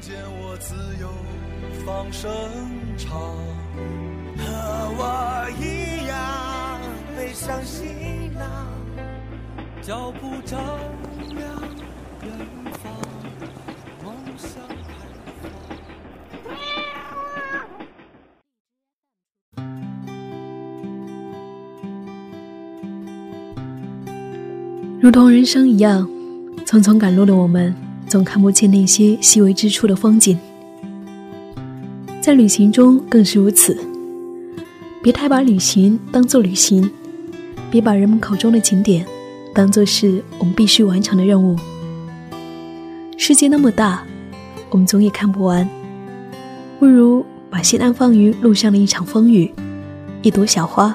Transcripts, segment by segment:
见我自由放声唱，和我一样背上行囊，脚步丈量远方，梦想开放。如同人生一样，匆匆赶路的我们，总看不见那些细微之处的风景。在旅行中更是如此。别太把旅行当做旅行，别把人们口中的景点当做是我们必须完成的任务。世界那么大，我们总也看不完，不如把心安放于路上的一场风雨，一朵小花，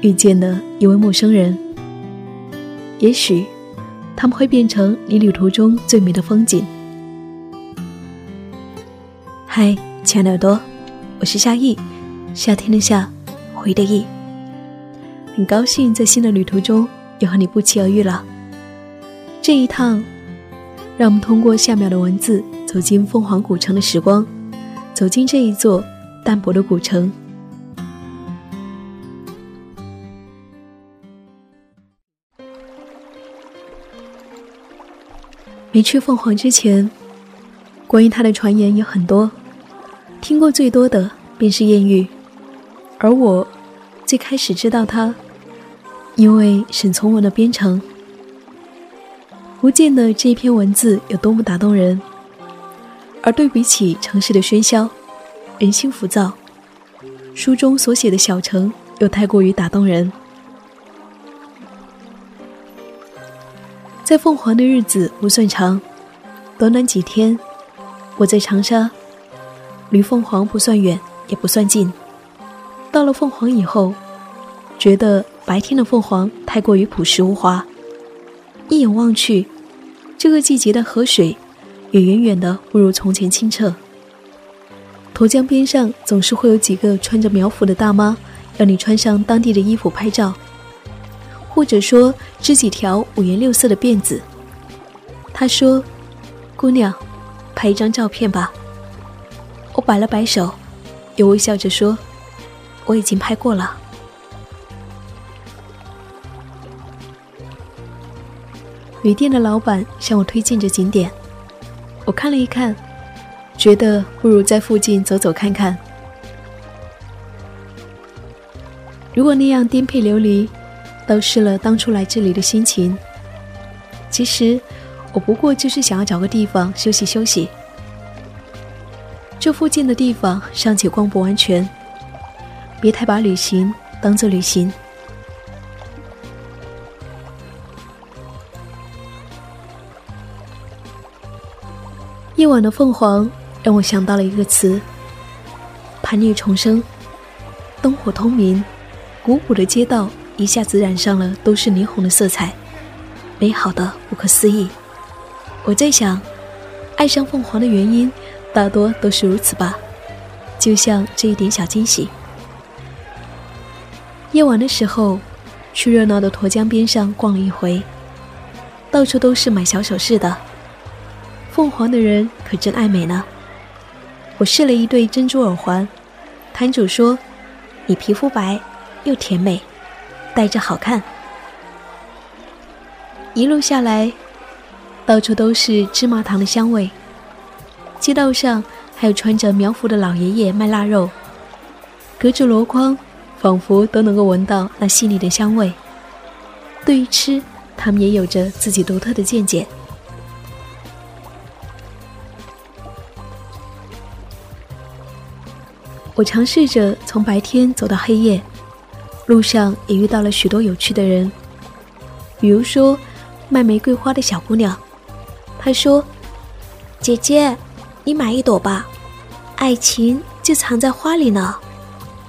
遇见的一位陌生人。也许，他们会变成你旅途中最美的风景。嗨，亲爱的耳朵，我是夏意，夏天的夏，回的意。很高兴在新的旅途中又和你不期而遇了。这一趟，让我们通过下面的文字，走进凤凰古城的时光，走进这一座淡泊的古城。没去凤凰之前，关于他的传言有很多，听过最多的便是艳遇。而我最开始知道他，因为沈从文的编程。不见得这一篇文字有多么打动人，而对比起城市的喧嚣、人心浮躁，书中所写的小城又太过于打动人。在凤凰的日子不算长，短短几天。我在长沙，离凤凰不算远，也不算近。到了凤凰以后，觉得白天的凤凰太过于朴实无华，一眼望去，这个季节的河水也远远的不如从前清澈。沱江边上总是会有几个穿着苗服的大妈，要你穿上当地的衣服拍照。或者说织几条五颜六色的辫子。他说：“姑娘，拍一张照片吧。”我摆了摆手，又微笑着说：“我已经拍过了。”旅店的老板向我推荐着景点，我看了一看，觉得不如在附近走走看看。如果那样颠沛流离。都失了当初来这里的心情。其实，我不过就是想要找个地方休息休息。这附近的地方尚且逛不完全，别太把旅行当做旅行。夜晚的凤凰让我想到了一个词：盘叶重生，灯火通明，古朴的街道。一下子染上了都是霓虹的色彩，美好的不可思议。我在想，爱上凤凰的原因大多都是如此吧，就像这一点小惊喜。夜晚的时候，去热闹的沱江边上逛了一回，到处都是买小首饰的。凤凰的人可真爱美呢。我试了一对珍珠耳环，摊主说：“你皮肤白，又甜美。”戴着好看，一路下来，到处都是芝麻糖的香味。街道上还有穿着苗服的老爷爷卖腊肉，隔着箩筐，仿佛都能够闻到那细腻的香味。对于吃，他们也有着自己独特的见解。我尝试着从白天走到黑夜。路上也遇到了许多有趣的人，比如说卖玫瑰花的小姑娘，她说：“姐姐，你买一朵吧，爱情就藏在花里呢。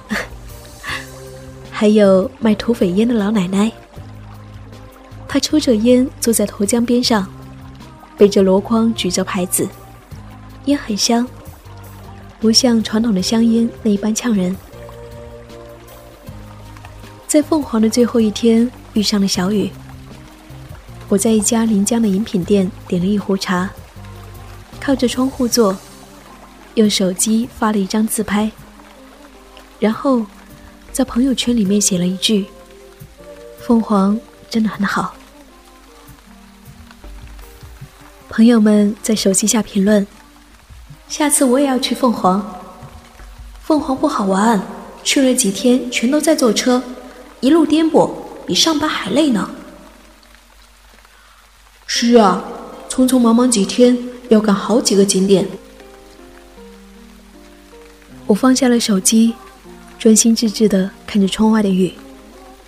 还有卖土匪烟的老奶奶，她抽着烟坐在沱江边上，背着箩筐举着牌子，烟很香，不像传统的香烟那一般呛人。在凤凰的最后一天，遇上了小雨。我在一家临江的饮品店点了一壶茶。靠着窗户坐，用手机发了一张自拍，然后在朋友圈里面写了一句：“凤凰真的很好。”朋友们在手机下评论：“下次我也要去凤凰。”凤凰不好玩，去了几天全都在坐车，一路颠簸，比上班还累呢。是啊，匆匆忙忙几天。要赶好几个景点，我放下了手机，专心致志的看着窗外的雨，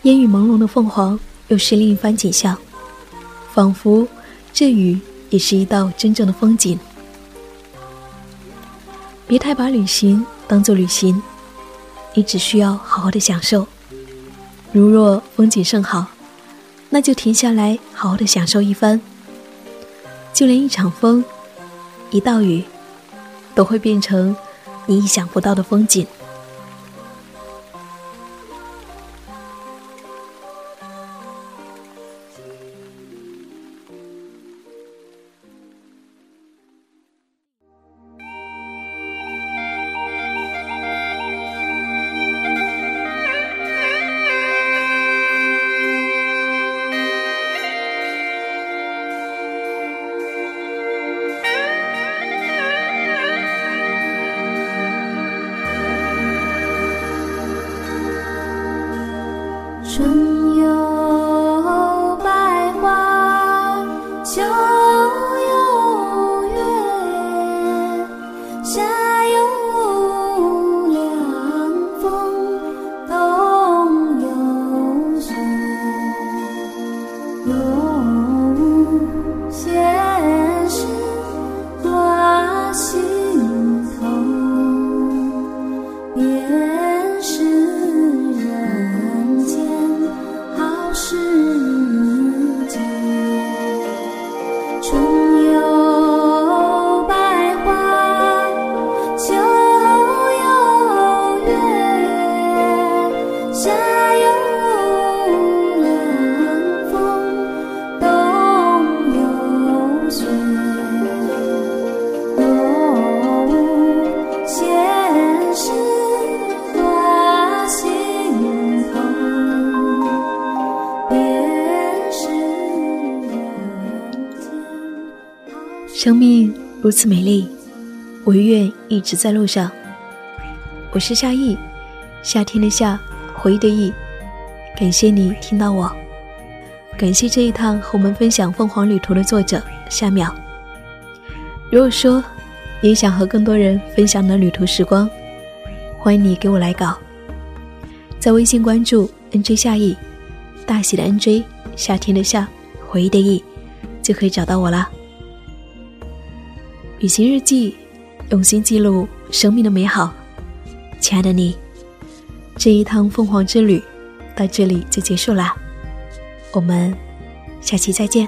烟雨朦胧的凤凰又是另一番景象，仿佛这雨也是一道真正的风景。别太把旅行当做旅行，你只需要好好的享受。如若风景甚好，那就停下来好好的享受一番。就连一场风。一道雨，都会变成你意想不到的风景。生命如此美丽，我愿一直在路上。我是夏意，夏天的夏，回忆的忆。感谢你听到我，感谢这一趟和我们分享凤凰旅途的作者夏淼。如果说也想和更多人分享你的旅途时光，欢迎你给我来稿，在微信关注 “nj 夏意”，大写的 “nj”，夏天的夏，回忆的忆，就可以找到我啦。旅行日记，用心记录生命的美好。亲爱的你，这一趟凤凰之旅到这里就结束啦，我们下期再见。